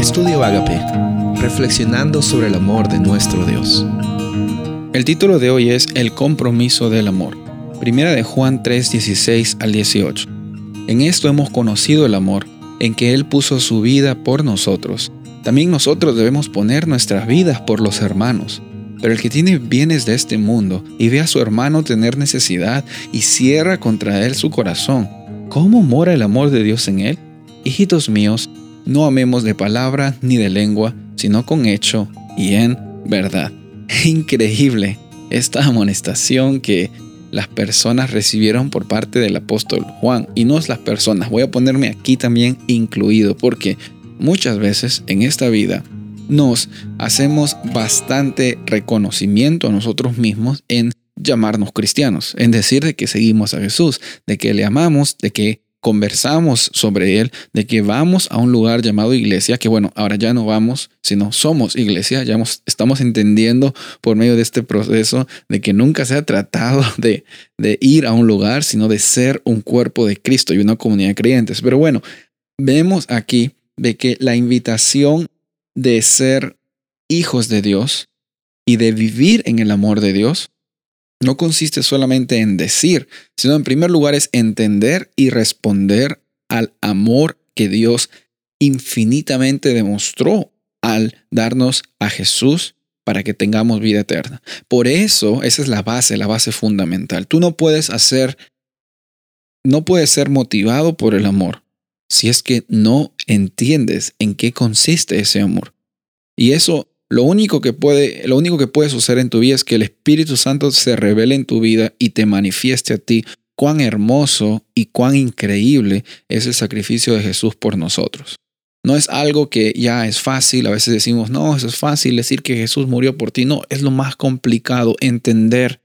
Estudio Agape, reflexionando sobre el amor de nuestro Dios. El título de hoy es El compromiso del amor. Primera de Juan 3, 16 al 18. En esto hemos conocido el amor, en que Él puso su vida por nosotros. También nosotros debemos poner nuestras vidas por los hermanos. Pero el que tiene bienes de este mundo y ve a su hermano tener necesidad y cierra contra él su corazón, ¿cómo mora el amor de Dios en él? Hijitos míos, no amemos de palabra ni de lengua, sino con hecho y en verdad. Increíble esta amonestación que las personas recibieron por parte del apóstol Juan. Y no es las personas, voy a ponerme aquí también incluido, porque muchas veces en esta vida nos hacemos bastante reconocimiento a nosotros mismos en llamarnos cristianos, en decir de que seguimos a Jesús, de que le amamos, de que conversamos sobre él, de que vamos a un lugar llamado iglesia, que bueno, ahora ya no vamos, sino somos iglesia, ya estamos entendiendo por medio de este proceso de que nunca se ha tratado de, ir a un lugar, sino de ser un cuerpo de Cristo y una comunidad de creyentes. Pero bueno, vemos aquí de que la invitación de ser hijos de Dios y de vivir en el amor de Dios no consiste solamente en decir, sino en primer lugar es entender y responder al amor que Dios infinitamente demostró al darnos a Jesús para que tengamos vida eterna. Por eso, esa es la base, la base fundamental. Tú no puedes hacer, no puedes ser motivado por el amor si es que no entiendes en qué consiste ese amor. Y eso lo único que puede, lo único que suceder en tu vida es que el Espíritu Santo se revele en tu vida y te manifieste a ti cuán hermoso y cuán increíble es el sacrificio de Jesús por nosotros. No es algo que ya es fácil, a veces decimos, no, eso es fácil decir que Jesús murió por ti. No, es lo más complicado entender,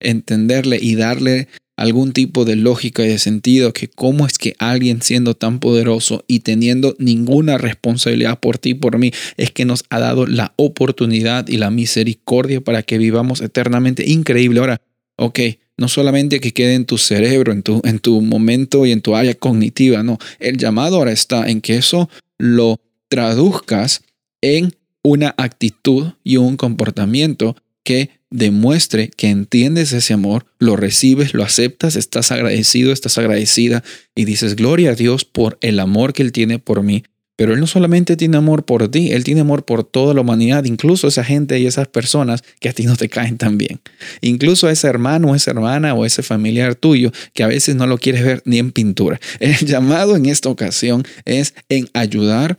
entenderle y darle algún tipo de lógica y de sentido que cómo es que alguien siendo tan poderoso y teniendo ninguna responsabilidad por ti y por mí es que nos ha dado la oportunidad y la misericordia para que vivamos eternamente. Increíble. Ahora, ok, no solamente que quede en tu cerebro, en tu, en tu momento y en tu área cognitiva, no. El llamado ahora está en que eso lo traduzcas en una actitud y un comportamiento que demuestre que entiendes ese amor, lo recibes, lo aceptas, estás agradecido, estás agradecida y dices, gloria a Dios por el amor que Él tiene por mí. Pero Él no solamente tiene amor por ti, Él tiene amor por toda la humanidad, incluso esa gente y esas personas que a ti no te caen tan bien. Incluso ese hermano, esa hermana o ese familiar tuyo que a veces no lo quieres ver ni en pintura. El llamado en esta ocasión es en ayudar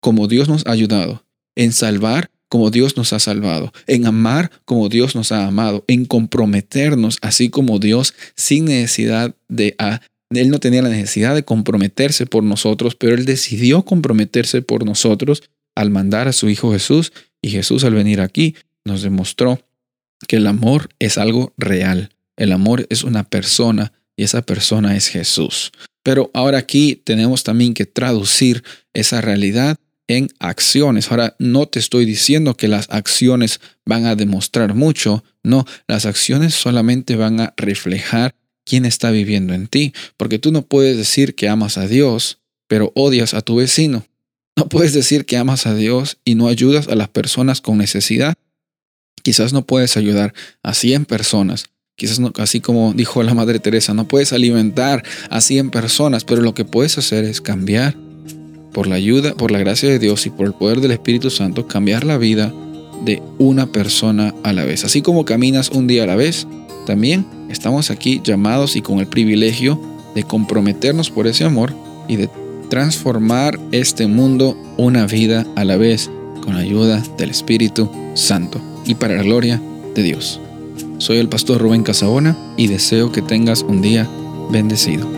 como Dios nos ha ayudado, en salvar como Dios nos ha salvado, en amar como Dios nos ha amado, en comprometernos así como Dios sin necesidad de... A, él no tenía la necesidad de comprometerse por nosotros, pero Él decidió comprometerse por nosotros al mandar a su Hijo Jesús y Jesús al venir aquí nos demostró que el amor es algo real. El amor es una persona y esa persona es Jesús. Pero ahora aquí tenemos también que traducir esa realidad en acciones. Ahora, no te estoy diciendo que las acciones van a demostrar mucho, no, las acciones solamente van a reflejar quién está viviendo en ti, porque tú no puedes decir que amas a Dios, pero odias a tu vecino. No puedes decir que amas a Dios y no ayudas a las personas con necesidad. Quizás no puedes ayudar a 100 personas, Quizás no, así como dijo la Madre Teresa, no puedes alimentar a 100 personas, pero lo que puedes hacer es cambiar por la ayuda, por la gracia de Dios y por el poder del Espíritu Santo, cambiar la vida de una persona a la vez. Así como caminas un día a la vez, también estamos aquí llamados y con el privilegio de comprometernos por ese amor y de transformar este mundo una vida a la vez con la ayuda del Espíritu Santo y para la gloria de Dios. Soy el pastor Rubén Casabona y deseo que tengas un día bendecido.